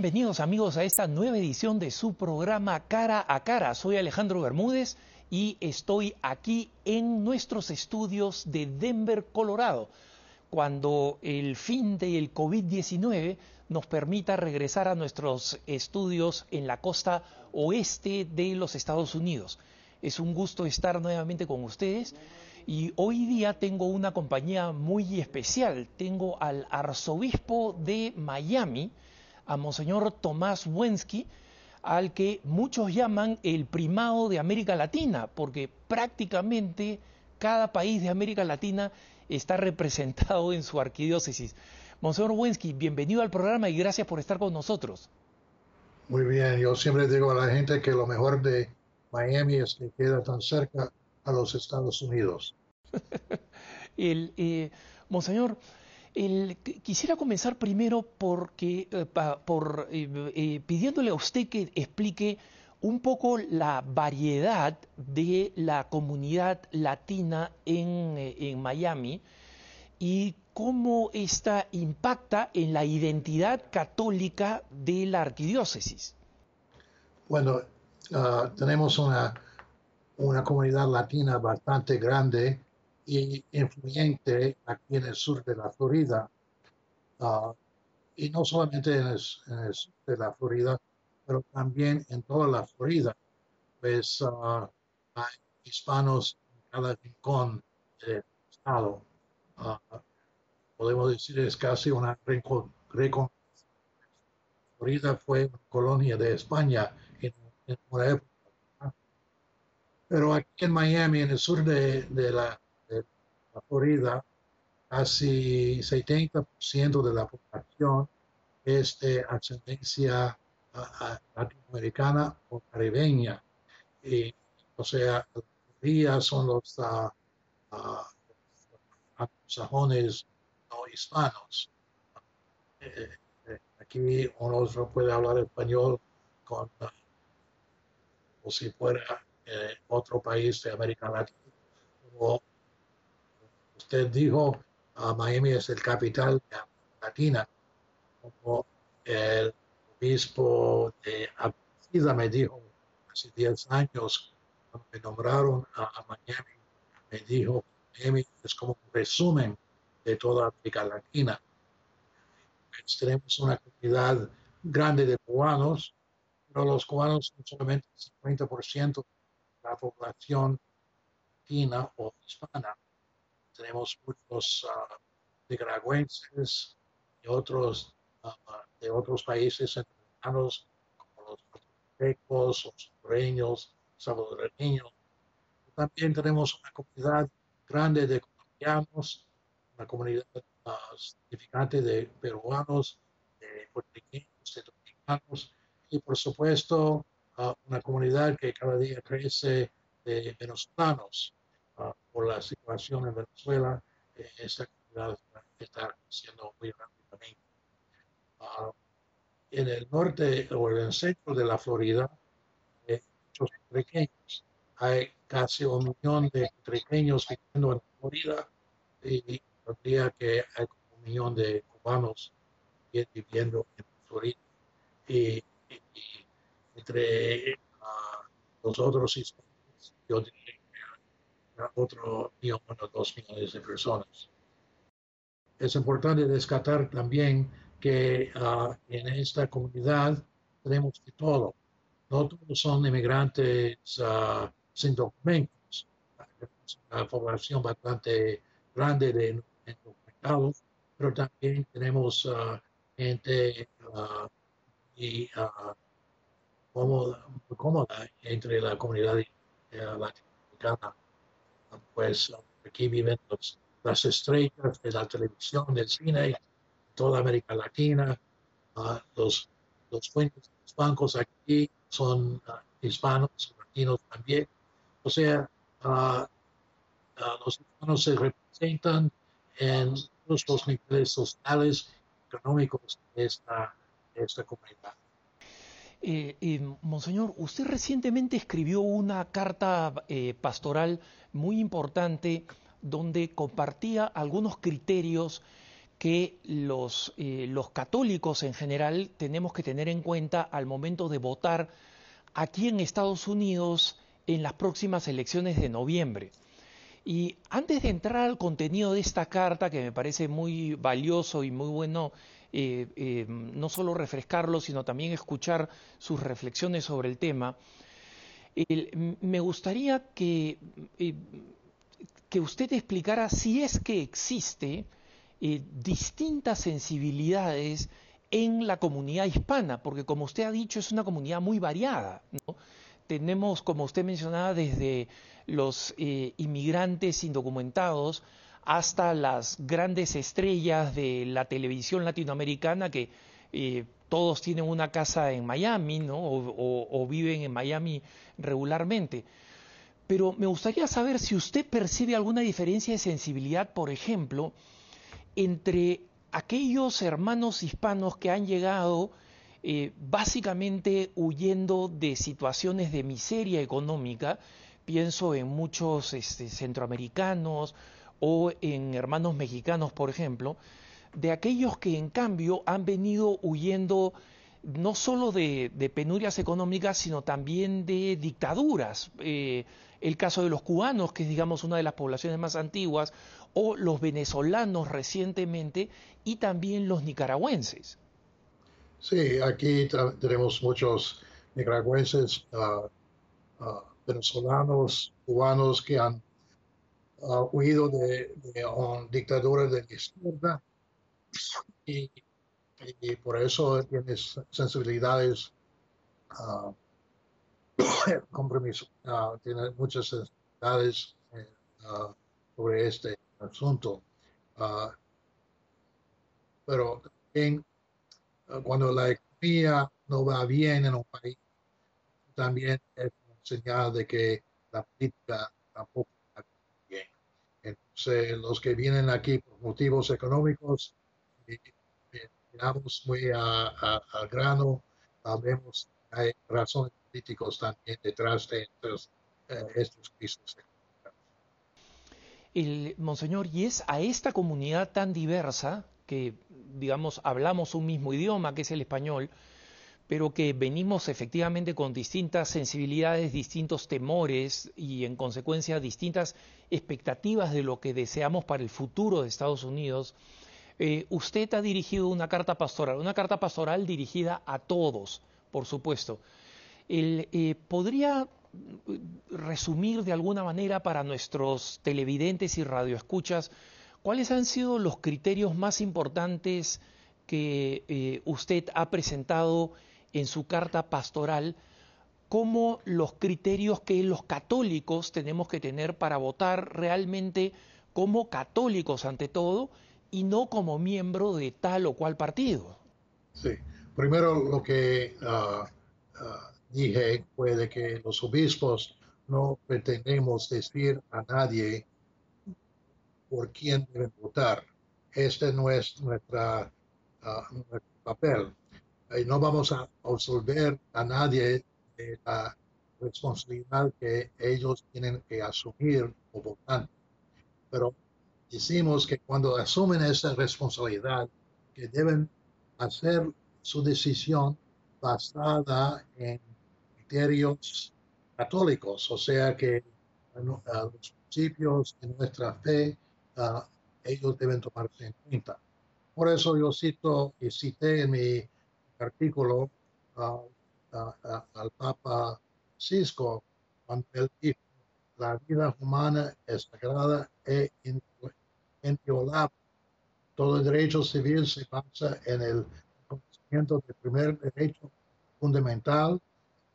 Bienvenidos amigos a esta nueva edición de su programa Cara a Cara. Soy Alejandro Bermúdez y estoy aquí en nuestros estudios de Denver, Colorado, cuando el fin del COVID-19 nos permita regresar a nuestros estudios en la costa oeste de los Estados Unidos. Es un gusto estar nuevamente con ustedes y hoy día tengo una compañía muy especial. Tengo al arzobispo de Miami, a Monseñor Tomás Wensky, al que muchos llaman el primado de América Latina, porque prácticamente cada país de América Latina está representado en su arquidiócesis. Monseñor Wensky, bienvenido al programa y gracias por estar con nosotros. Muy bien, yo siempre digo a la gente que lo mejor de Miami es que queda tan cerca a los Estados Unidos. el, eh, Monseñor, quisiera comenzar primero eh, eh, eh, pidiéndole a usted que explique un poco la variedad de la comunidad latina en, Miami y cómo esta impacta en la identidad católica de la arquidiócesis. Bueno, ah, tenemos una, una comunidad latina bastante grande y influyente aquí en el sur de la Florida. Ah, y no solamente en el, sur de la Florida, pero también en toda la Florida. Pues uh, hay hispanos en cada rincón del estado. Ah, podemos decir es casi una rincón. Florida fue colonia de España en, una época. Pero aquí en Miami, en el sur de la Florida, casi 70% de la población es de ascendencia latinoamericana o caribeña. Y, o sea, la son los uh, anglosajones no hispanos. Eh, aquí uno puede hablar español con, como si fuera eh, otro país de América Latina, o usted dijo, uh, Miami es el capital de Latina, como el obispo de Aparecida me dijo hace 10 años, cuando me nombraron a, Miami, me dijo, Miami es como un resumen de toda América Latina. Pues, tenemos una comunidad grande de cubanos, pero los cubanos son solamente el 50% de la población latina o hispana tenemos muchos uh, nicaragüenses y otros ah, de otros países centroamericanos como los guatemaltecos, los hondureños, salvadoreños. También tenemos una comunidad grande de colombianos, una comunidad uh, significante de peruanos, de puertorriqueños, de dominicanos y por supuesto una comunidad que cada día crece de venezolanos por la situación en Venezuela, eh, esta comunidad está creciendo muy rápidamente. Ah, en el norte o en el centro de la Florida, eh, muchos pequeños. Hay casi un millón de pequeños viviendo en Florida y tendría que hay un millón de cubanos viviendo en Florida. Y, entre uh, los otros yo diría otro millón o dos millones de personas. Es importante descartar también que ah, en esta comunidad tenemos de todo. No todos son inmigrantes uh, sin documentos. Tenemos una población bastante grande de indocumentados, pero también tenemos uh, gente y, cómoda, cómoda entre la comunidad eh, latinoamericana pues aquí viven las estrellas de la televisión, del cine, toda América Latina, ah, los, los los bancos aquí son uh, hispanos, latinos también. O sea, ah, los hispanos se representan en todos los niveles sociales, económicos de esta, esta comunidad. Eh, eh, Monseñor, usted recientemente escribió una carta eh, pastoral muy importante donde compartía algunos criterios que los, eh, los católicos en general tenemos que tener en cuenta al momento de votar aquí en Estados Unidos en las próximas elecciones de noviembre. Y antes de entrar al contenido de esta carta, que me parece muy valioso y muy bueno, eh, eh, no solo refrescarlo, sino también escuchar sus reflexiones sobre el tema, me gustaría que, que usted explicara si es que existe eh, distintas sensibilidades en la comunidad hispana, porque como usted ha dicho, es una comunidad muy variada. Tenemos, como usted mencionaba, desde los eh, inmigrantes indocumentados hasta las grandes estrellas de la televisión latinoamericana que eh, todos tienen una casa en Miami ¿no? o viven en Miami regularmente. Pero me gustaría saber si usted percibe alguna diferencia de sensibilidad, por ejemplo, entre aquellos hermanos hispanos que han llegado eh, básicamente huyendo de situaciones de miseria económica, pienso en muchos este, centroamericanos o en hermanos mexicanos, por ejemplo, de aquellos que en cambio han venido huyendo no solo de, penurias económicas, sino también de dictaduras. Eh, el caso de los cubanos, que es digamos una de las poblaciones más antiguas, o los venezolanos recientemente y también los nicaragüenses. Sí, aquí tenemos muchos nicaragüenses, ah, ah, venezolanos, cubanos que han ah, huido de, de dictaduras de izquierda y, por eso tienes sensibilidades compromiso, tiene muchas sensibilidades eh, sobre este asunto. Pero también cuando la economía no va bien en un país, también es una señal de que la política tampoco va bien. Entonces, los que vienen aquí por motivos económicos, miramos muy al grano, vemos hay razones políticos también detrás de estos, eh, el, Monseñor, y es a esta comunidad tan diversa, que digamos hablamos un mismo idioma, que es el español, pero que venimos efectivamente con distintas sensibilidades, distintos temores y en consecuencia distintas expectativas de lo que deseamos para el futuro de Estados Unidos, eh, usted ha dirigido una carta pastoral, una carta pastoral dirigida a todos, por supuesto. Eh, ¿Podría resumir de alguna manera para nuestros televidentes y radioescuchas cuáles han sido los criterios más importantes que eh, usted ha presentado en su carta pastoral como los criterios que los católicos tenemos que tener para votar realmente como católicos ante todo y no como miembro de tal o cual partido. Sí, primero lo que ah, dije fue de que los obispos no pretendemos decir a nadie por quién deben votar. Este no es nuestra, ah, nuestro papel. Y no vamos a absolver a nadie de la responsabilidad que ellos tienen que asumir como votantes. Pero decimos que cuando asumen esa responsabilidad, que deben hacer su decisión basada en criterios católicos, o sea que los principios de nuestra fe ellos deben tomarse en cuenta. Por eso yo cito y cité en mi artículo al Papa Francisco cuando él dijo, la vida humana es sagrada e inviolable. Todo el derecho civil se basa en el conocimiento del primer derecho fundamental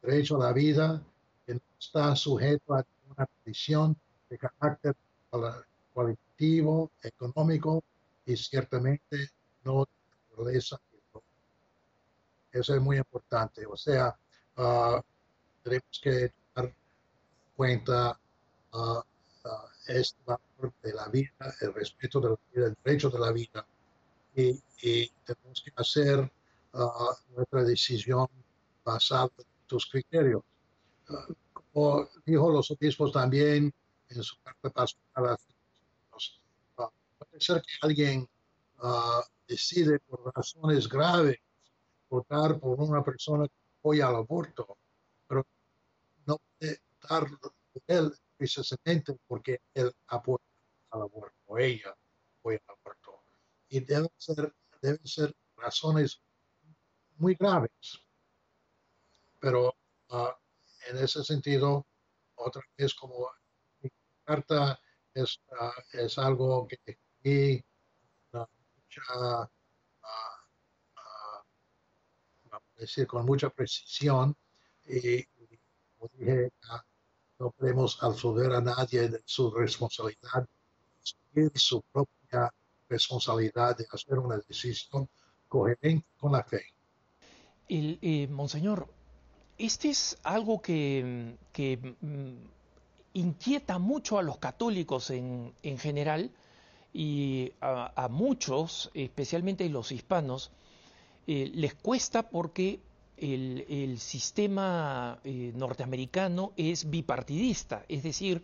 derecho a la vida que no está sujeto a una condición de carácter cualitativo, económico y ciertamente no de naturaleza. Eso es muy importante. O sea, uh, tenemos que dar cuenta uh, este valor de la vida, el respeto de la vida, el derecho de la vida. Y, tenemos que hacer nuestra decisión basada sus criterios. como dijo los obispos también en su carta pastoral, uh, puede ser que alguien uh, decide por razones graves votar por una persona que apoya al aborto, pero no puede por él precisamente porque él apoya al aborto, o ella apoya al aborto. Y deben ser, deben ser razones muy graves. Pero uh, en ese sentido, otra vez como mi carta es, uh, es algo que escribí mucha, decir, con mucha precisión y, como dije, no podemos absolver a nadie de su responsabilidad, de su propia responsabilidad de hacer una decisión coherente con la fe. El, monseñor, este es algo que, que mm, inquieta mucho a los católicos en, en general y a, muchos, especialmente los hispanos, eh, les cuesta porque el, sistema eh, norteamericano es bipartidista, es decir,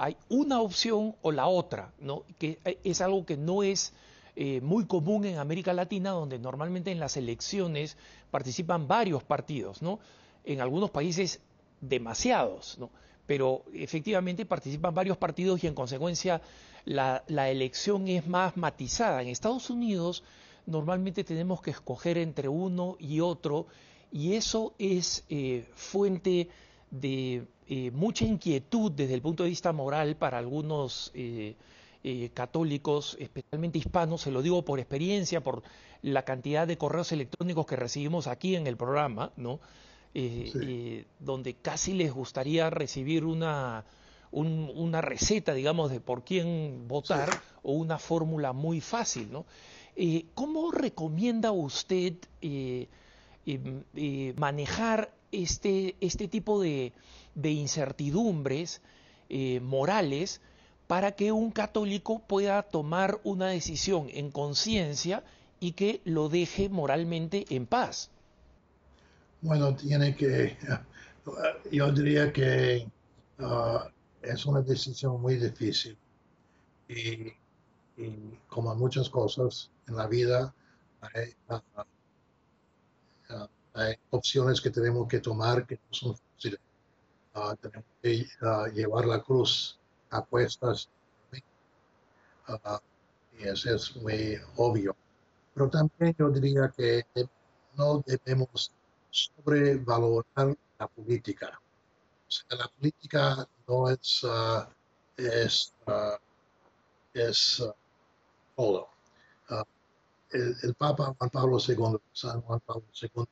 hay una opción o la otra, ¿no? que es algo que no es eh, muy común en América Latina, donde normalmente en las elecciones participan varios partidos, ¿no? en algunos países demasiados, ¿no? pero efectivamente participan varios partidos y en consecuencia la, elección es más matizada. En Estados Unidos normalmente tenemos que escoger entre uno y otro y eso es eh, fuente de eh, mucha inquietud desde el punto de vista moral para algunos eh, católicos, especialmente hispanos, se lo digo por experiencia, por la cantidad de correos electrónicos que recibimos aquí en el programa, ¿no? donde casi les gustaría recibir una, una receta, digamos, de por quién votar o una fórmula muy fácil, ¿no? Eh, ¿Cómo recomienda usted eh, em, eh, manejar este, este tipo de, de incertidumbres morales para que un católico pueda tomar una decisión en conciencia y que lo deje moralmente en paz? Bueno, tiene que, yo diría que ah, es una decisión muy difícil. Y, como muchas cosas en la vida, hay, ah, hay, opciones que tenemos que tomar que no son fáciles. Uh, tenemos que llevar la cruz a cuestas. y eso es muy obvio. Pero también yo diría que no debemos sobrevalorar la política la política no es, uh, es, uh, es uh, todo. El, Papa Juan Pablo II, Juan Pablo II,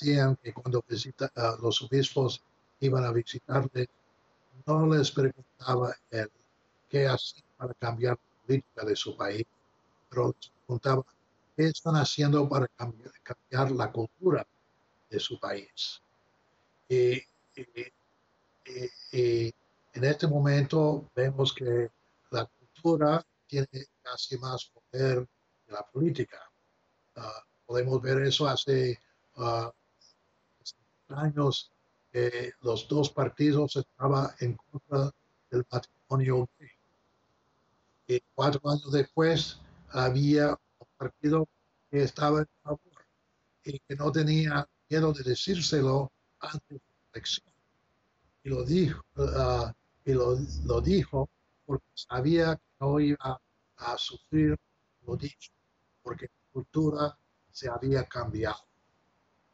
decían que cuando visita, los obispos iban a visitarle, no les preguntaba el qué hacían para cambiar la política de su país, pero les preguntaba qué están haciendo para cambiar, la cultura de su país. Y y, en este momento vemos que la cultura tiene casi más poder que la política. Ah, podemos ver eso hace uh, años que los dos partidos estaban en contra del matrimonio gay. Y cuatro años después había un partido que estaba en favor y que no tenía miedo de decírselo antes de la elección y lo dijo, uh, y lo, lo, dijo porque sabía que no iba a sufrir lo dicho, porque la cultura se había cambiado.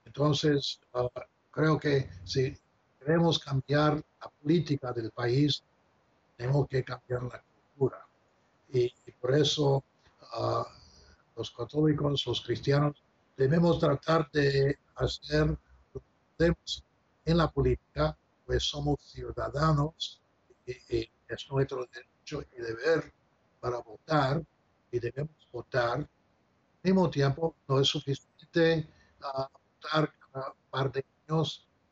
Entonces, uh, creo que si queremos cambiar la política del país, tenemos que cambiar la cultura. Y, por eso uh, los católicos, los cristianos, debemos tratar de hacer lo que podemos en la política pues somos ciudadanos y, es nuestro derecho y deber para votar y debemos votar. Al mismo tiempo, no es suficiente uh, votar cada par de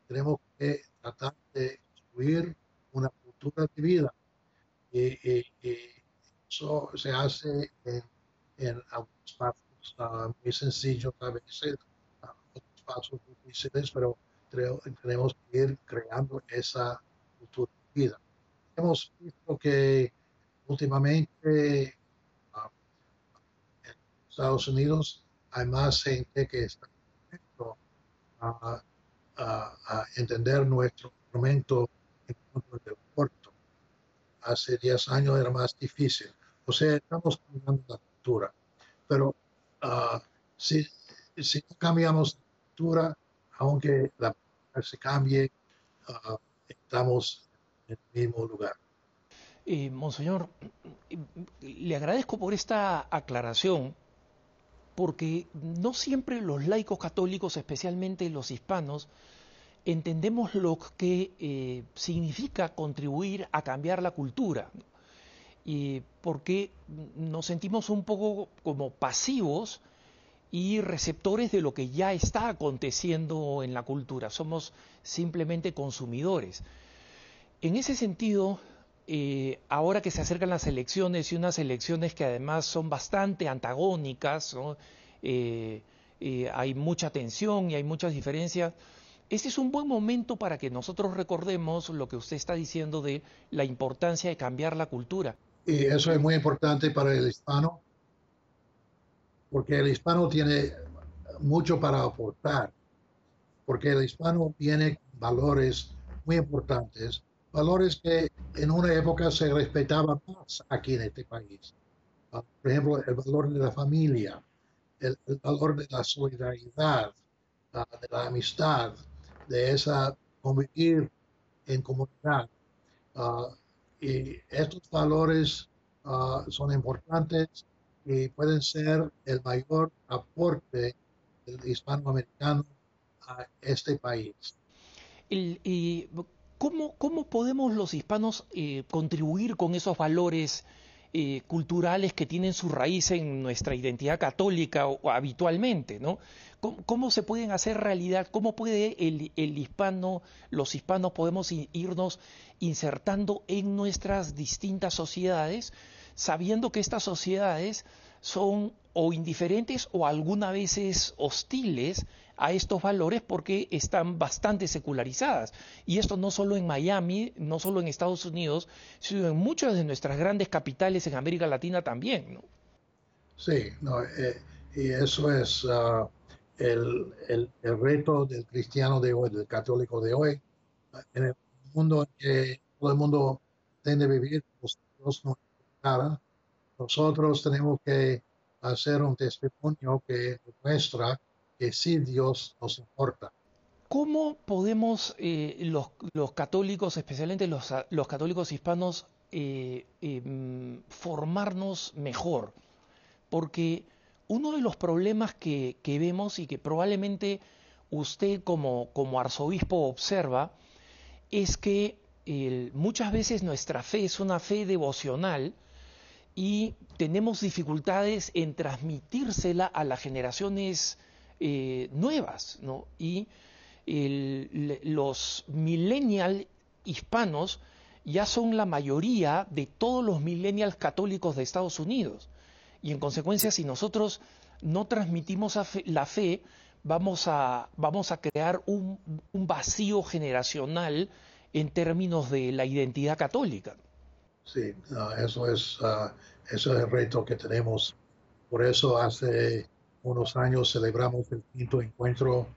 tenemos que tratar de construir una cultura de vida. Y, eso se hace en, en algunos pasos uh, muy sencillos a veces, uh, otros pasos difíciles, pero tenemos que ir creando esa cultura de vida. Hemos visto que últimamente ah, Estados Unidos hay más gente que está a, a, entender nuestro momento en cuanto del puerto. Hace 10 años era más difícil. O sea, estamos cambiando la cultura. Pero uh, si, si cambiamos la cultura, aunque la se cambie, uh, estamos en el mismo lugar. Eh, monseñor, le agradezco por esta aclaración, porque no siempre los laicos católicos, especialmente los hispanos, entendemos lo que eh, significa contribuir a cambiar la cultura, y porque nos sentimos un poco como pasivos y receptores de lo que ya está aconteciendo en la cultura, somos simplemente consumidores. En ese sentido, eh, ahora que se acercan las elecciones y unas elecciones que además son bastante antagónicas, eh, eh, hay mucha tensión y hay muchas diferencias, este es un buen momento para que nosotros recordemos lo que usted está diciendo de la importancia de cambiar la cultura. Y eso es muy importante para el hispano, porque el hispano tiene mucho para aportar, porque el hispano tiene valores muy importantes valores que en una época se respetaban más aquí en este país. Ah, por ejemplo, el valor de la familia, el, valor de la solidaridad, ah, de la amistad, de esa convivir en comunidad. Ah, y estos valores son importantes y pueden ser el mayor aporte del hispanoamericano a este país. y ¿Cómo, podemos los hispanos eh, contribuir con esos valores eh, culturales que tienen su raíz en nuestra identidad católica o, habitualmente? ¿no? ¿Cómo, se pueden hacer realidad? ¿Cómo puede el, hispano, los hispanos podemos irnos insertando en nuestras distintas sociedades, sabiendo que estas sociedades son o indiferentes o algunas veces hostiles a estos valores porque están bastante secularizadas. Y esto no solo en Miami, no solo en Estados Unidos, sino en muchas de nuestras grandes capitales en América Latina también. ¿no? Sí, no, eh, y eso es ah, el, el, el, reto del cristiano de hoy, del católico de hoy, en el mundo en que todo el mundo tiende a vivir, nosotros, no, nosotros tenemos que hacer un testimonio que muestra que sí Dios nos importa. ¿Cómo podemos eh, los, católicos, especialmente los, los católicos hispanos, eh, em, formarnos mejor? Porque uno de los problemas que, vemos y que probablemente usted como, como arzobispo observa es que muchas veces nuestra fe es una fe devocional y tenemos dificultades en transmitírsela a las generaciones eh, nuevas, ¿no? Y los millennials hispanos ya son la mayoría de todos los millennials católicos de Estados Unidos. Y en consecuencia, si nosotros no transmitimos la fe, vamos a, vamos a crear un, vacío generacional en términos de la identidad católica. Sí, eso, es, uh, eso es el reto que tenemos. Por eso hace unos años celebramos el quinto encuentro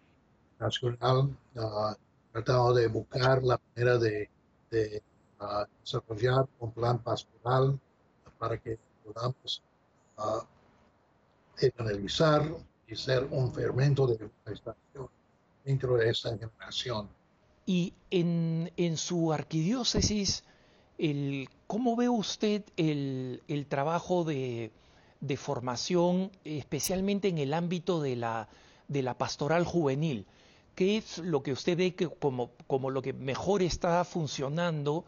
nacional, uh, tratando de buscar la manera de, ah, desarrollar un plan pastoral para que podamos uh, evangelizar y ser un fermento de manifestación dentro de esa generación. Y en, en su arquidiócesis, el, ¿cómo ve usted el, el trabajo de, de formación, especialmente en el ámbito de la, de la pastoral juvenil. ¿Qué es lo que usted ve que como, como lo que mejor está funcionando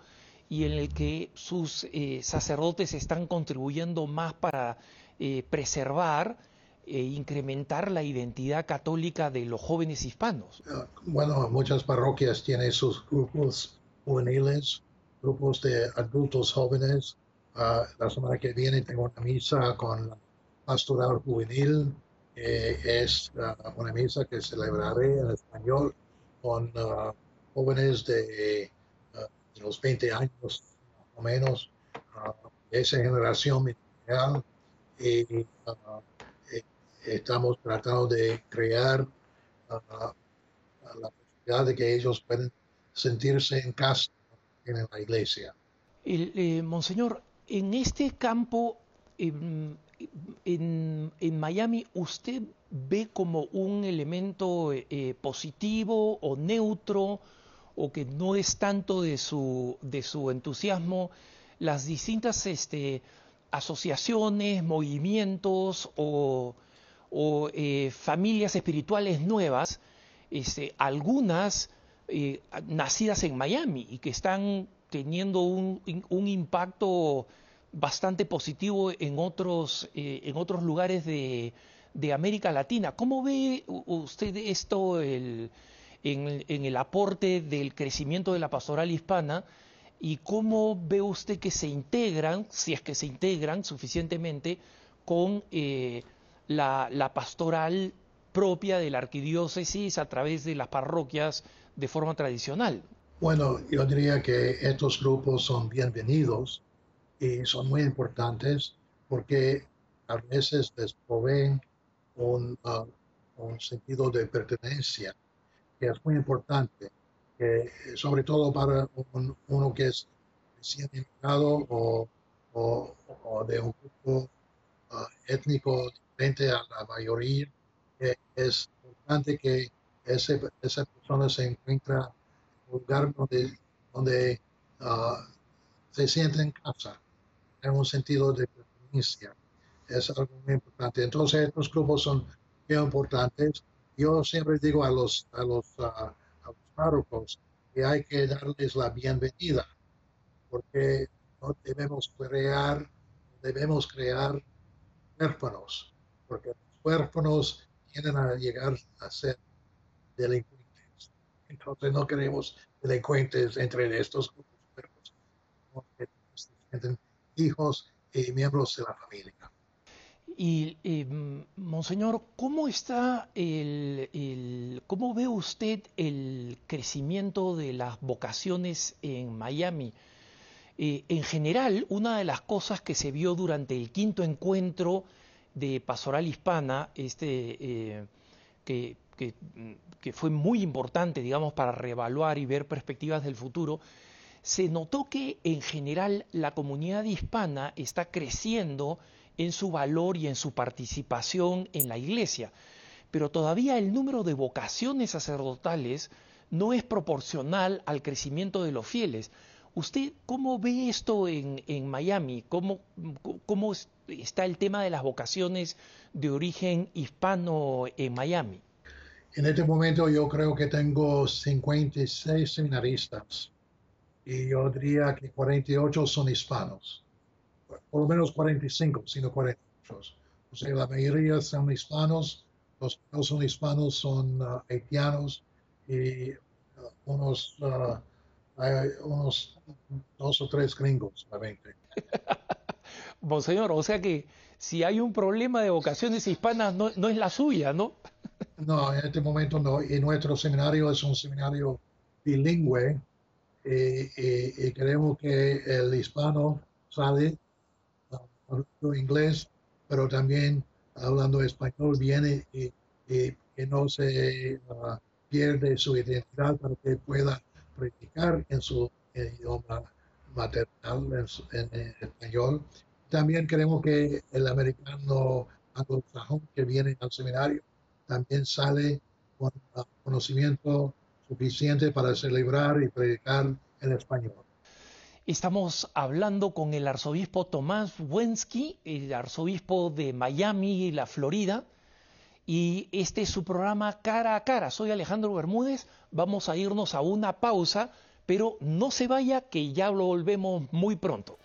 y en el que sus eh, sacerdotes están contribuyendo más para eh, preservar e incrementar la identidad católica de los jóvenes hispanos? Ah, bueno, muchas parroquias tienen sus grupos juveniles, grupos de adultos jóvenes, la semana que viene tengo una misa con la pastoral juvenil. es uh, una misa que celebraré en español con uh, jóvenes de, uh, los 20 años, más o menos, de esa generación ministerial. Y estamos tratando de crear la posibilidad de que ellos puedan sentirse en casa en la iglesia. El, Monseñor, en este campo, en, en, Miami, ¿usted ve como un elemento positivo o neutro o que no es tanto de su, de su entusiasmo las distintas este, asociaciones, movimientos o, eh, familias espirituales nuevas, este, algunas eh, nacidas en Miami y que están teniendo un, impacto bastante positivo en otros, eh, en otros lugares de, de, América Latina. ¿Cómo ve usted esto el, en, el aporte del crecimiento de la pastoral hispana y cómo ve usted que se integran, si es que se integran suficientemente, con eh, la, pastoral propia de la arquidiócesis a través de las parroquias de forma tradicional. Bueno, yo diría que estos grupos son bienvenidos y son muy importantes porque a veces les proveen un, uh, un sentido de pertenencia que es muy importante sobre todo para uno que es recién emigrado o, de un grupo ah, étnico diferente a la mayoría, es importante que ese, esa persona se encuentre en un lugar donde, donde uh, se siente en casa, en un sentido de pertenencia. Es algo muy importante. Entonces, estos grupos son muy importantes. Yo siempre digo a los, a los uh, párrocos que hay que darles la bienvenida, porque no debemos crear, debemos crear huérfanos, porque los huérfanos tienden a llegar a ser delincuentes. Entonces no queremos delincuentes entre estos grupos, se sienten hijos y miembros de la familia. Y, eh, Monseñor, ¿cómo está el, cómo ve usted el crecimiento de las vocaciones en Miami? Eh, en general, una de las cosas que se vio durante el quinto encuentro de Pastoral Hispana, este, eh, que, que, fue muy importante, digamos, para reevaluar y ver perspectivas del futuro, se notó que en general la comunidad hispana está creciendo en su valor y en su participación en la iglesia. Pero todavía el número de vocaciones sacerdotales no es proporcional al crecimiento de los fieles. ¿Usted cómo ve esto en, Miami? ¿Cómo, ¿Cómo está el tema de las vocaciones de origen hispano en Miami? En este momento yo creo que tengo 56 seminaristas y yo diría que 48 son hispanos por lo menos 45, sino 48. O sea, la mayoría son hispanos, los que no son hispanos son uh, haitianos y uh, unos, uh, unos dos o tres gringos, la 20. Monseñor, o sea que si hay un problema de vocaciones hispanas, no, no es la suya, ¿no? No, en este momento no. Y nuestro seminario es un seminario bilingüe y, y queremos que el hispano sale hablando inglés, pero también hablando español viene y, que no se uh, pierde su identidad para que pueda practicar en su idioma maternal, en, español. También queremos que el americano anglosajón que viene al seminario también sale con conocimiento suficiente para celebrar y predicar en español. Estamos hablando con el arzobispo Tomás Wensky, el arzobispo de Miami, la Florida, y este es su programa Cara a Cara. Soy Alejandro Bermúdez, vamos a irnos a una pausa, pero no se vaya que ya lo volvemos muy pronto.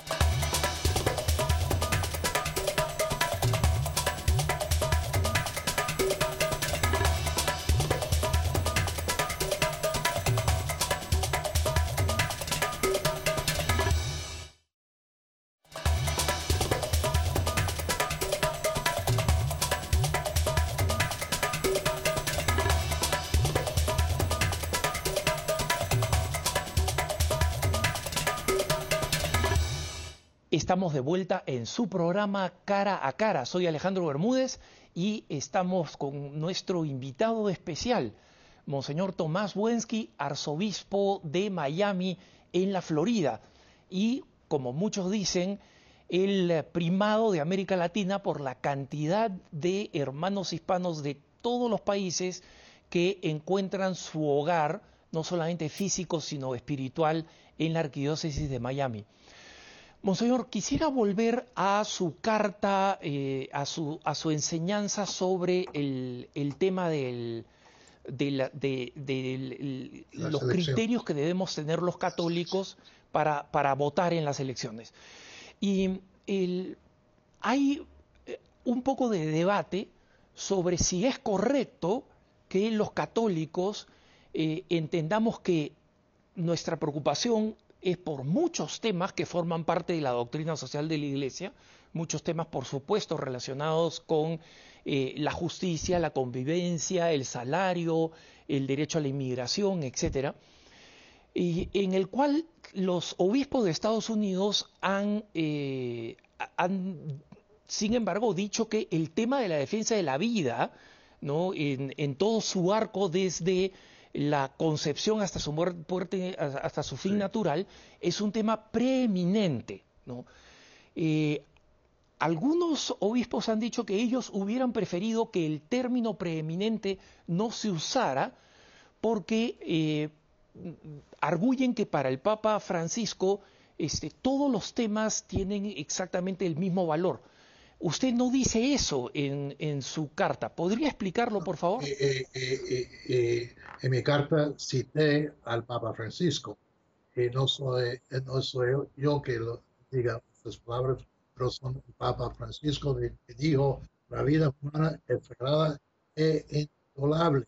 De vuelta en su programa Cara a Cara. Soy Alejandro Bermúdez y estamos con nuestro invitado especial, Monseñor Tomás Wensky, arzobispo de Miami en la Florida y, como muchos dicen, el primado de América Latina por la cantidad de hermanos hispanos de todos los países que encuentran su hogar, no solamente físico, sino espiritual, en la arquidiócesis de Miami. Monseñor, quisiera volver a su carta, eh, a, su, a, su, enseñanza sobre el, el tema del, de, la, de, de los criterios que debemos tener los católicos para, para votar en las elecciones. Y el, hay eh, un poco de debate sobre si es correcto que los católicos eh, entendamos que nuestra preocupación es por muchos temas que forman parte de la doctrina social de la Iglesia, muchos temas, por supuesto, relacionados con eh, la justicia, la convivencia, el salario, el derecho a la inmigración, etcétera, y en el cual los obispos de Estados Unidos han, eh, han, sin embargo, dicho que el tema de la defensa de la vida, ¿no? en, en todo su arco desde la concepción hasta su muerte, hasta su fin natural, es un tema preeminente. ¿no? Eh, algunos obispos han dicho que ellos hubieran preferido que el término preeminente no se usara porque eh, arguyen que para el Papa Francisco este, todos los temas tienen exactamente el mismo valor. Usted no dice eso en, en su carta. ¿Podría explicarlo, por favor? Eh, eh, eh, en mi carta cité al Papa Francisco. No soy, no soy yo que lo diga estas palabras, pero son el Papa Francisco que dijo la vida humana es sagrada e inviolable.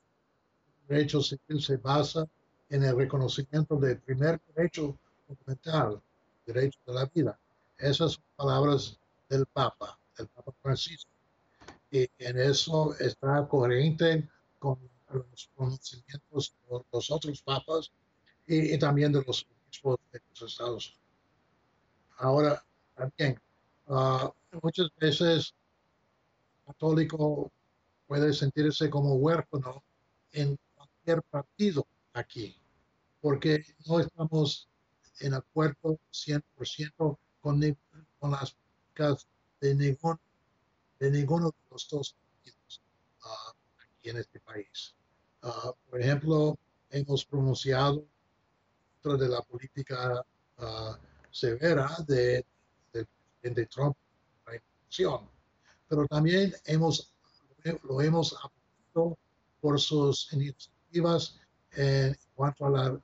El derecho civil se basa en el reconocimiento del primer derecho fundamental, derecho de la vida. Esas palabras del Papa el Papa Francisco. Y en eso está coherente con los conocimientos de los otros papas y, y también de los obispos de los Estados Unidos. Ahora, también, uh, muchas veces el católico puede sentirse como huérfano en cualquier partido aquí, porque no estamos en acuerdo 100% con, con las políticas de, ningún, de ninguno de los dos partidos uh, aquí en este país. Uh, por ejemplo, hemos pronunciado contra de la política uh, severa de, del presidente Trump pero también hemos, lo hemos apoyado por sus iniciativas en cuanto a la,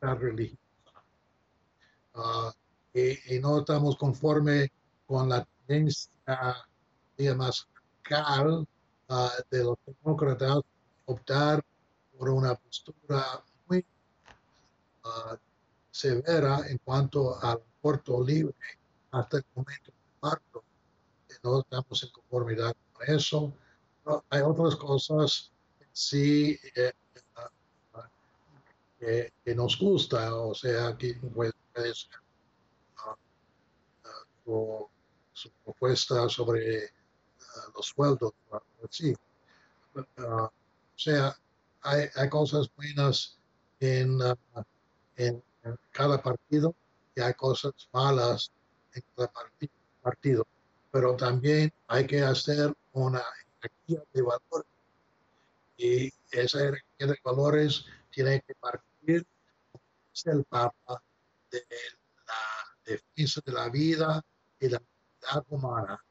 la religión. Y, y, no estamos conformes con la tendencia más radical uh, de los demócratas optar por una postura muy uh, severa en cuanto al aborto libre hasta el momento del parto. No estamos en conformidad con eso. No, hay otras cosas sí eh, que, que, nos gusta, o sea, que puede, ser uh, su propuesta sobre uh, los sueldos. Sí. Uh, o sea, hay, hay, cosas buenas en, uh, en, cada partido y hay cosas malas en cada partido. Pero también hay que hacer una jerarquía de valores. Y esa jerarquía de valores tiene que partir, como el Papa, de la defensa de la vida y la humana,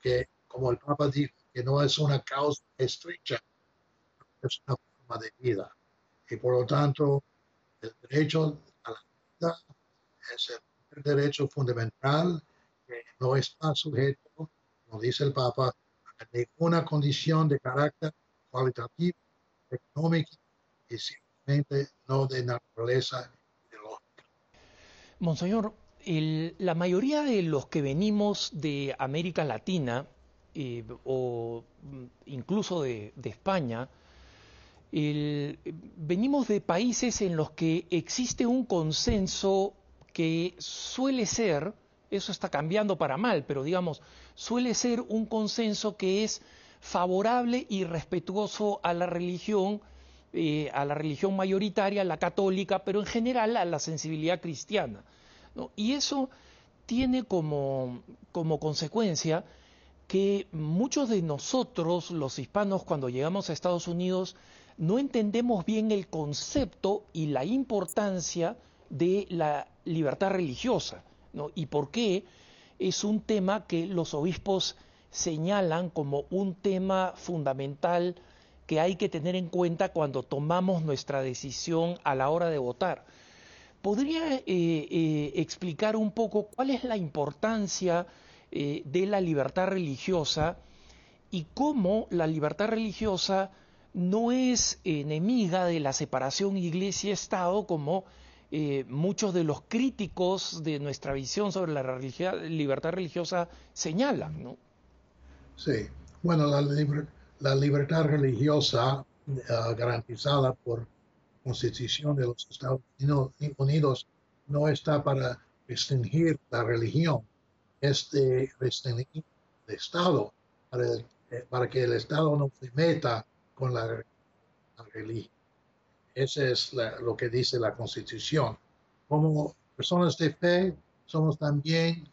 que como el Papa dijo, que no es una causa estrecha, es una forma de vida. Y por lo tanto, el derecho a la vida es el derecho fundamental que no está sujeto, como dice el Papa, a ninguna condición de carácter cualitativo, económico y simplemente no de naturaleza ideológica. Monseñor, la mayoría de los que venimos de América Latina eh, o mm, incluso de, España, venimos de países en los que existe un consenso que suele ser, eso está cambiando para mal, pero digamos, suele ser un consenso que es favorable y respetuoso a la religión, eh, a la religión mayoritaria, la católica, pero en general a la sensibilidad cristiana. Y eso tiene como, como consecuencia que muchos de nosotros, los hispanos, cuando llegamos a Estados Unidos, no entendemos bien el concepto y la importancia de la libertad religiosa, ¿no? y por qué es un tema que los obispos señalan como un tema fundamental que hay que tener en cuenta cuando tomamos nuestra decisión a la hora de votar. ¿Podría eh, eh, explicar un poco cuál es la importancia eh, de la libertad religiosa y cómo la libertad religiosa no es enemiga de la separación iglesia-estado como muchos de los críticos de nuestra visión sobre la libertad religiosa señalan. ¿no? Sí, bueno, la, la libertad religiosa garantizada por Constitución de los Estados Unidos no está para restringir la religión, es de restringir el Estado, para, eh, que el Estado no se meta con la, religión. Eso es lo que dice la Constitución. Como personas de fe, somos también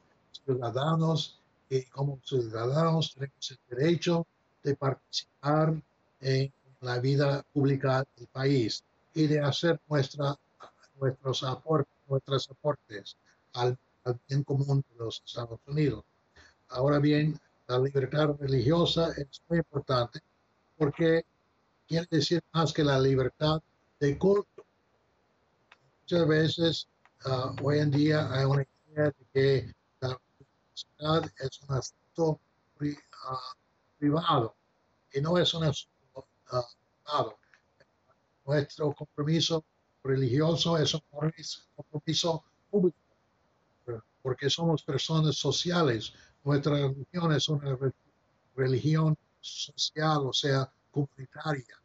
ciudadanos y como ciudadanos tenemos el derecho de participar en la vida pública del país y de hacer nuestra, nuestros aportes, nuestros aportes al, al bien común de los Estados Unidos. Ahora bien, la libertad religiosa es muy importante porque quiere decir más que la libertad de culto. Muchas veces uh, hoy en día hay una idea de que la universidad es un asunto uh, privado y no es un asunto uh, privado. Nuestro compromiso religioso es un compromiso público porque somos personas sociales. Nuestra religión es una religión social, o sea, comunitaria.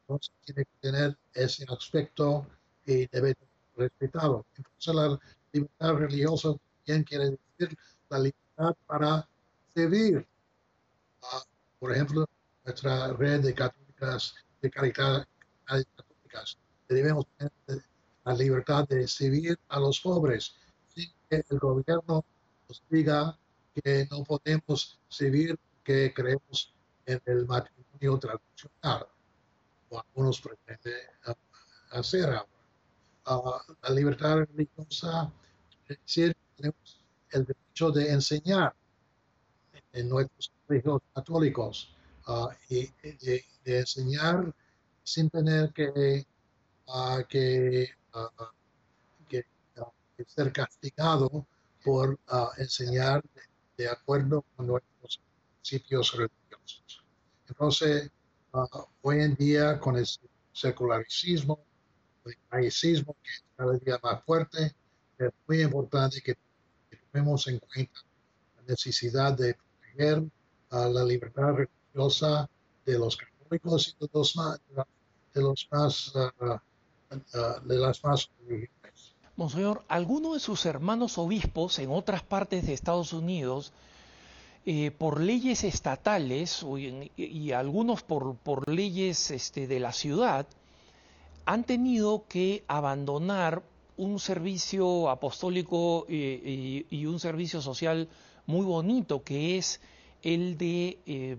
Entonces tiene que tener ese aspecto y debe ser respetado. Entonces la libertad religiosa también quiere decir la libertad para servir. por ejemplo, nuestra red de católicas, de caridad católicas, debemos tener la libertad de servir a los pobres sin que el gobierno nos diga que no podemos servir que creemos en el matrimonio tradicional, o algunos pretenden hacer ahora. Uh, la libertad religiosa es decir, tenemos el derecho de enseñar en nuestros colegios católicos uh, y de, enseñar sin tener que, uh, que, que, que, ser castigado por enseñar de, de acuerdo con nuestros principios religiosos. Entonces, uh, hoy en día, con el secularicismo, el laicismo que es cada día más fuerte, es muy importante que, que tomemos en cuenta la necesidad de proteger uh, la libertad religiosa de los católicos y de los más, de los uh, de las más. Monseñor, ¿alguno de sus hermanos obispos en otras partes de Estados Unidos eh, por leyes estatales y, algunos por, por leyes este, de la ciudad, han tenido que abandonar un servicio apostólico eh, y, y, un servicio social muy bonito, que es el de eh,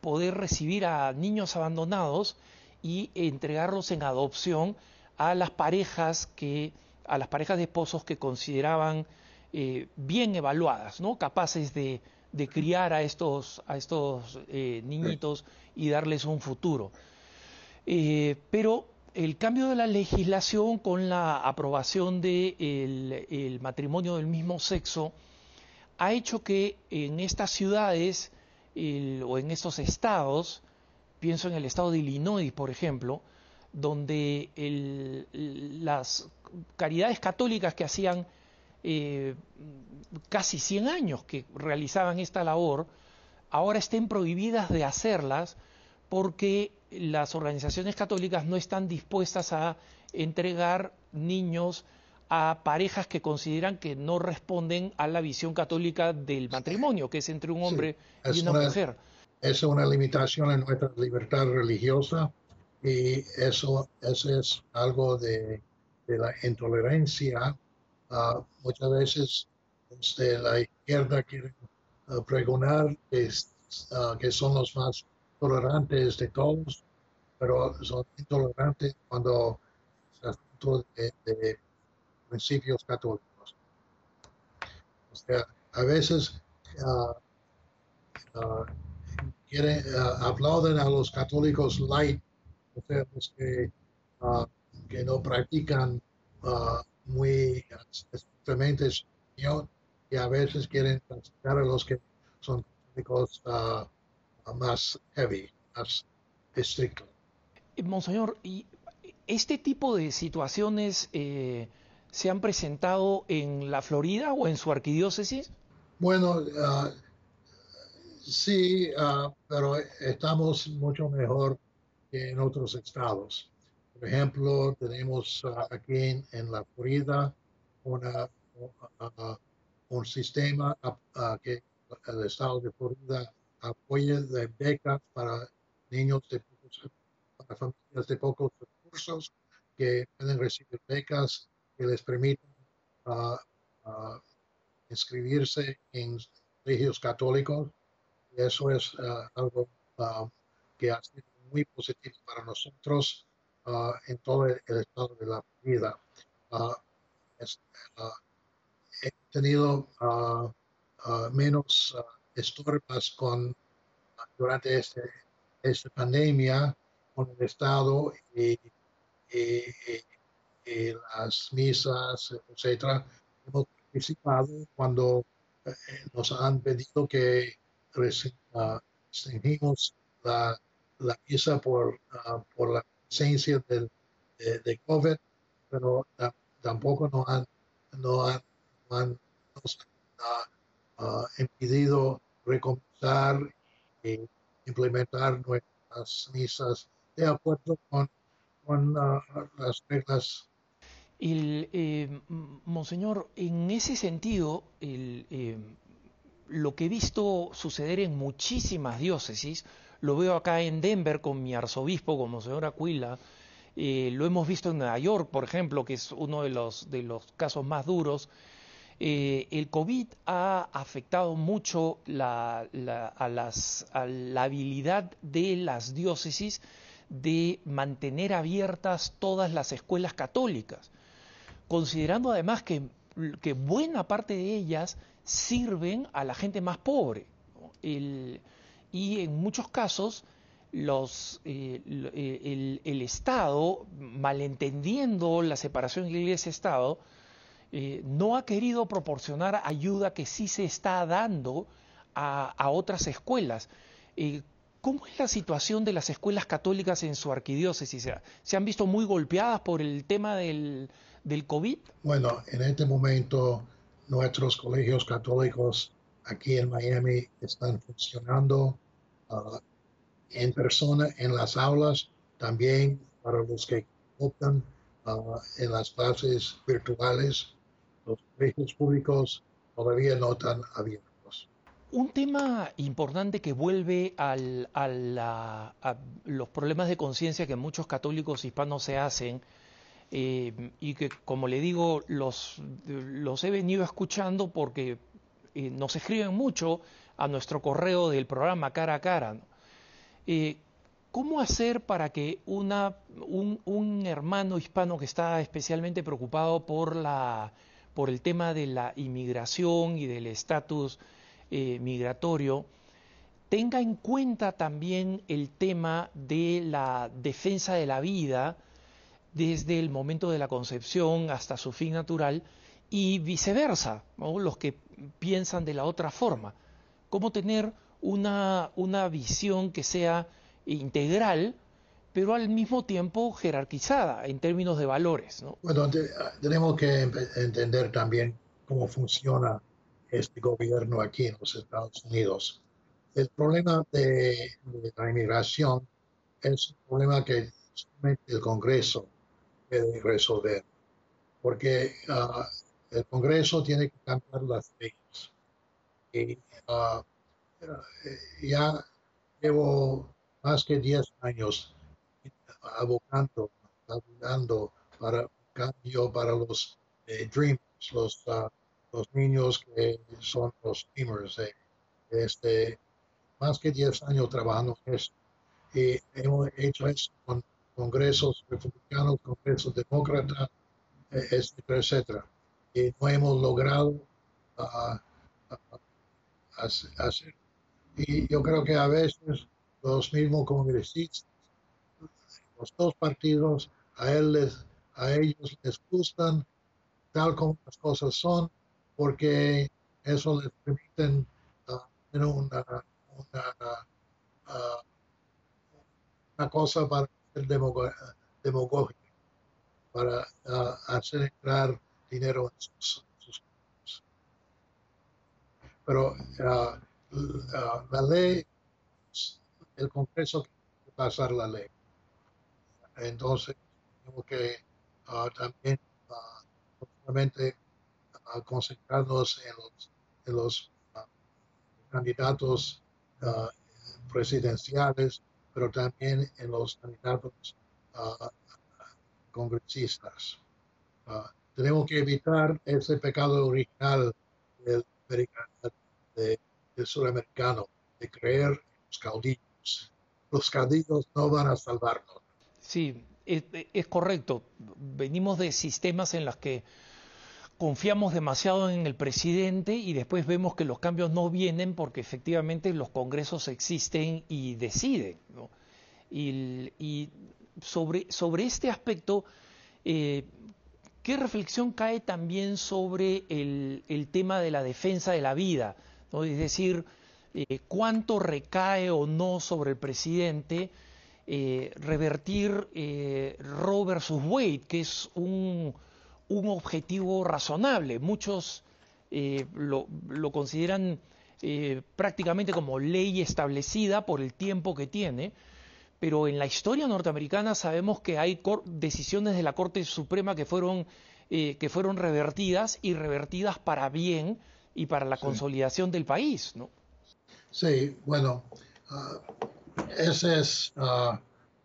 poder recibir a niños abandonados y entregarlos en adopción a las parejas que a las parejas de esposos que consideraban eh, bien evaluadas, ¿no? capaces de de criar a estos, a estos eh, niñitos y darles un futuro. Eh, pero el cambio de la legislación con la aprobación del de el matrimonio del mismo sexo ha hecho que en estas ciudades o en estos estados, pienso en el estado de Illinois, por ejemplo, donde el, las caridades católicas que hacían eh, casi 100 años que realizaban esta labor, ahora estén prohibidas de hacerlas porque las organizaciones católicas no están dispuestas a entregar niños a parejas que consideran que no responden a la visión católica del matrimonio, que es entre un hombre sí, y una, una, mujer. Es una limitación en nuestra libertad religiosa y eso, eso es algo de, de la intolerancia. Uh, muchas veces desde la izquierda quieren uh, pregonar que, uh, que son los más tolerantes de todos, pero son intolerantes cuando se asunto de, principios católicos. O sea, a veces quieren, aplauden a los católicos light o sea, los que, uh, que no practican uh, muy estrictamente su opinión y a veces quieren castigar a los que son católicos uh, más heavy, más estrictos. Eh, Monseñor, ¿y este tipo de situaciones eh, se han presentado en la Florida o en su arquidiócesis? Bueno, uh, sí, uh, pero estamos mucho mejor en otros estados. Por ejemplo, tenemos uh, aquí en, en, la Florida una, uh, un sistema que el estado de Florida apoya de becas para niños de pocos, para familias de pocos recursos que pueden recibir becas que les permiten inscribirse en colegios católicos. Eso es algo que ha sido muy positivo para nosotros uh, en todo el, estado de la vida. Uh, es, uh, he tenido menos estorbas con, durante este, esta pandemia con el Estado y las misas, etcétera. Hemos participado cuando eh, nos han pedido que restringimos la la misa por, uh, por la presencia del, de, de, COVID, pero tampoco nos han, no han, no han nos uh, impedido recomenzar y implementar nuestras misas de acuerdo con, con las reglas. El, eh, Monseñor, en ese sentido, el, eh, lo que he visto suceder en muchísimas diócesis, lo veo acá en Denver con mi arzobispo, como señor Aquila, eh, lo hemos visto en Nueva York, por ejemplo, que es uno de los, de los casos más duros. Eh, el COVID ha afectado mucho la, la, a, las, a la habilidad de las diócesis de mantener abiertas todas las escuelas católicas, considerando además que buena parte de ellas sirven a la gente más pobre. Y en muchos casos los, eh, eh, el, Estado, malentendiendo la separación Iglesia-Estado, eh, no ha querido proporcionar ayuda que sí se está dando a, a otras escuelas. Eh, ¿Cómo es la situación de las escuelas católicas en su arquidiócesis? ¿Se han visto muy golpeadas por el tema del, del COVID? Bueno, en este momento nuestros colegios católicos aquí en Miami están funcionando uh, en persona en las aulas, también para los que optan uh, en las clases virtuales. Los colegios públicos todavía no están abiertos. Un tema importante que vuelve al, a, la, a, los problemas de conciencia que muchos católicos hispanos se hacen eh, y que, como le digo, los, he venido escuchando porque eh, nos escriben mucho a nuestro correo del programa cara a cara. Eh, ¿Cómo hacer para que una, un, hermano hispano que está especialmente preocupado por, la, por el tema de la inmigración y del estatus migratorio tenga en cuenta también el tema de la defensa de la vida desde el momento de la concepción hasta su fin natural y viceversa, los que piensan de la otra forma? cómo tener una, una visión que sea integral, pero al mismo tiempo jerarquizada en términos de valores. ¿no? Bueno, te, tenemos que entender también cómo funciona este gobierno aquí en los Estados Unidos. El problema de, de la inmigración es un problema que solamente el Congreso resolver, porque uh, el Congreso tiene que cambiar las leyes y uh, ya, llevo más que 10 años abocando, abogando para un cambio para los eh, Dreamers, los, ah, los niños que son los Dreamers. Eh, este, más que 10 años trabajando en esto. Y hemos hecho eso con congresos republicanos, congresos demócratas, eh, etcétera, etcétera. Y no hemos logrado ah, ah, hacer. Y yo creo que a veces los mismos congresistas, los dos partidos, a, él a ellos les gustan tal como las cosas son, porque eso les permite ah, tener una, una, cosa para ser demagógico, para hacer entrar dinero en sus, pero la ley, el Congreso quiere pasar la ley. Entonces, tenemos que uh, también uh, uh, concentrarnos en los, en los candidatos presidenciales, pero también en los candidatos congresistas. tenemos que evitar ese pecado original del de, del sudamericano, de creer en los caudillos. Los caudillos no van a salvarnos. Sí, es, es, correcto. Venimos de sistemas en los que confiamos demasiado en el presidente y después vemos que los cambios no vienen porque efectivamente los congresos existen y deciden. Y, sobre, sobre este aspecto, eh, ¿qué reflexión cae también sobre el, el tema de la defensa de la vida? Es decir, eh, cuánto recae o no sobre el presidente eh, revertir Roe versus Wade, que es un, objetivo razonable. Muchos lo, lo, consideran prácticamente como ley establecida por el tiempo que tiene, pero en la historia norteamericana sabemos que hay decisiones de la Corte Suprema que fueron, que fueron revertidas y revertidas para bien y para la consolidación del país, ¿no? Sí, bueno, uh, ese es, uh,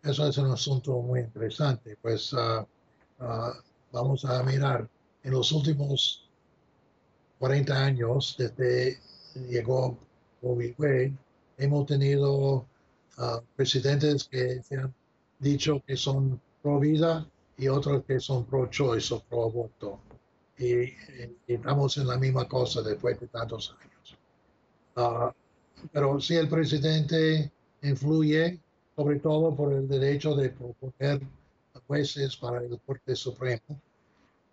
eso es un asunto muy interesante. Pues uh, vamos a mirar, en los últimos 40 años, desde llegó Bobby hemos tenido presidentes que se han dicho que son pro vida y otros que son pro choice o pro aborto y, estamos en la misma cosa después de tantos años. Ah, pero si el presidente influye sobre todo por el derecho de proponer jueces para el Corte Supremo.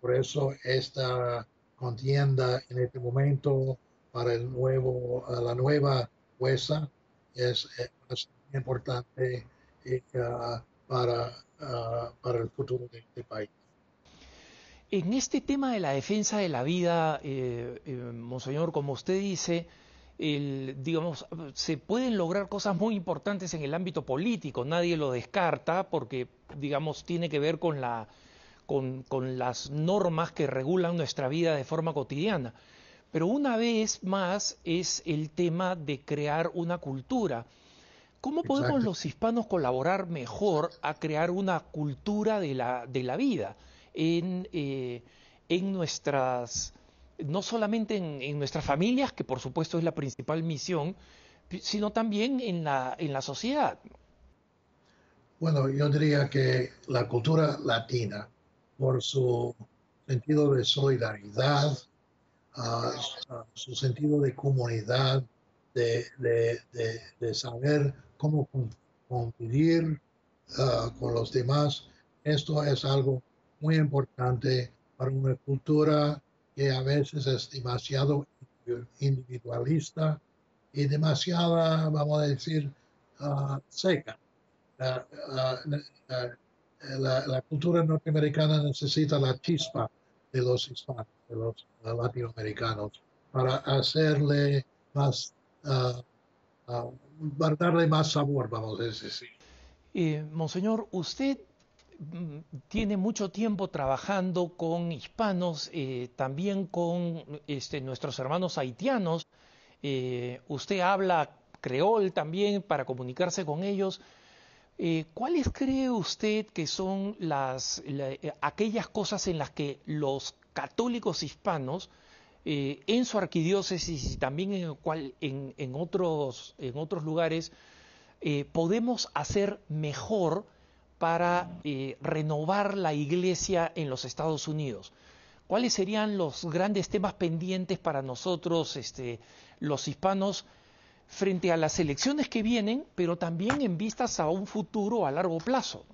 Por eso esta contienda en este momento para el nuevo, la nueva jueza es, es importante eh, para, ah, para el futuro de este país. En este tema de la defensa de la vida, eh, eh, Monseñor, como usted dice, digamos, se pueden lograr cosas muy importantes en el ámbito político, nadie lo descarta porque, digamos, tiene que ver con, la, con, las normas que regulan nuestra vida de forma cotidiana. Pero una vez más es el tema de crear una cultura. ¿Cómo podemos los hispanos colaborar mejor a crear una cultura de la, de la vida? en, eh, en nuestras, no solamente en, nuestras familias, que por supuesto es la principal misión, sino también en la, en la sociedad. Bueno, yo diría que la cultura latina, por su sentido de solidaridad, su sentido de comunidad, de, de, saber cómo convivir ah, con los demás, esto es algo muy importante para una cultura que a veces es demasiado individualista y demasiada, vamos a decir, ah, seca. la, cultura norteamericana necesita la chispa de los hispanos, de los latinoamericanos, para hacerle más, uh, darle más sabor, vamos a decir. Eh, monseñor, usted tiene mucho tiempo trabajando con hispanos, eh, también con este, nuestros hermanos haitianos. Eh, usted habla creol también para comunicarse con ellos. Eh, ¿Cuáles cree usted que son las, aquellas cosas en las que los católicos hispanos, en su arquidiócesis y también en, otros, en otros lugares, podemos hacer mejor para renovar la iglesia en los Estados Unidos? ¿Cuáles serían los grandes temas pendientes para nosotros, este, los hispanos, frente a las elecciones que vienen, pero también en vistas a un futuro a largo plazo.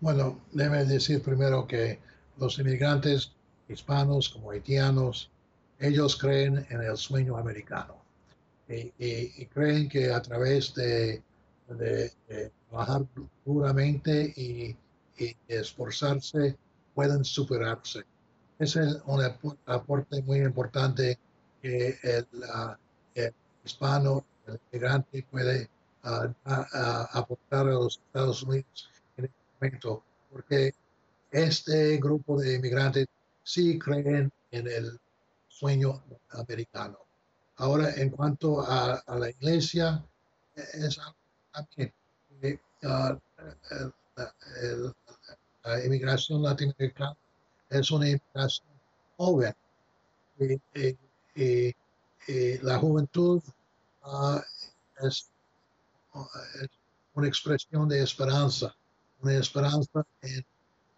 Bueno, debe decir primero que los inmigrantes hispanos como haitianos, ellos creen en el sueño americano y, creen que a través de, trabajar duramente y, esforzarse pueden superarse. Ese es un aporte muy importante que el, hispano el inmigrante puede ah, aportar a los Estados Unidos en este momento, porque este grupo de inmigrantes sí creen en el sueño americano. Ahora, en cuanto a, la iglesia, es también ah, la inmigración latinoamericana es una inmigración joven y la juventud es, una expresión de esperanza, una esperanza en el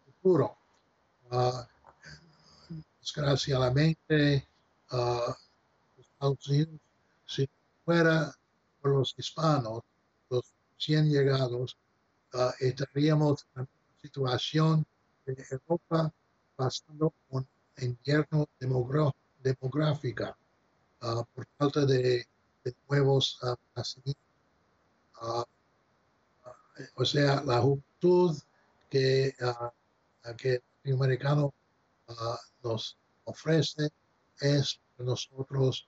futuro. Uh, desgraciadamente, uh, Estados Unidos, si fuera por los hispanos, 100 llegados, uh, estaríamos en una situación de Europa pasando un invierno demográfica uh, por falta de nuevos uh, o sea, la juventud que, que el americano nos ofrece es para nosotros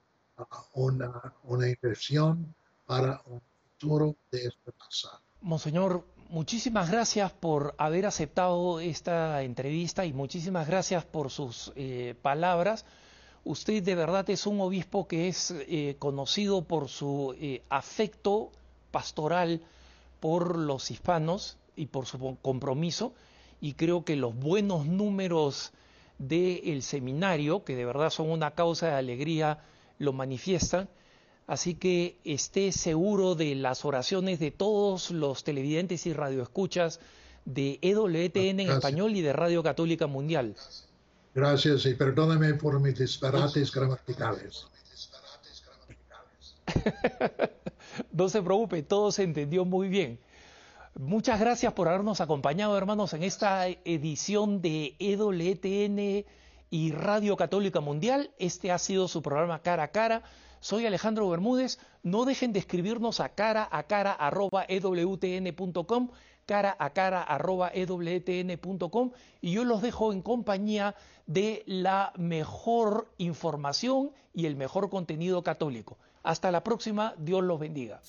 una, una inversión para un de esperanza. Monseñor, muchísimas gracias por haber aceptado esta entrevista y muchísimas gracias por sus eh, palabras. Usted de verdad es un obispo que es eh, conocido por su eh, afecto pastoral por los hispanos y por su compromiso y creo que los buenos números del seminario, que de verdad son una causa de alegría, lo manifiestan. Así que esté seguro de las oraciones de todos los televidentes y radioescuchas de EWTN en español y de Radio Católica Mundial. Gracias y perdóname por mis disparates gramaticales. no se preocupe, todo se entendió muy bien. Muchas gracias por habernos acompañado, hermanos, en esta edición de EWTN y Radio Católica Mundial. Este ha sido su programa Cara a Cara. Soy Alejandro Bermúdez. No dejen de escribirnos a cara a cara arroba ewtn.com cara a cara arroba ewtn.com y yo los dejo en compañía de la mejor información y el mejor contenido católico. Hasta la próxima, Dios los bendiga.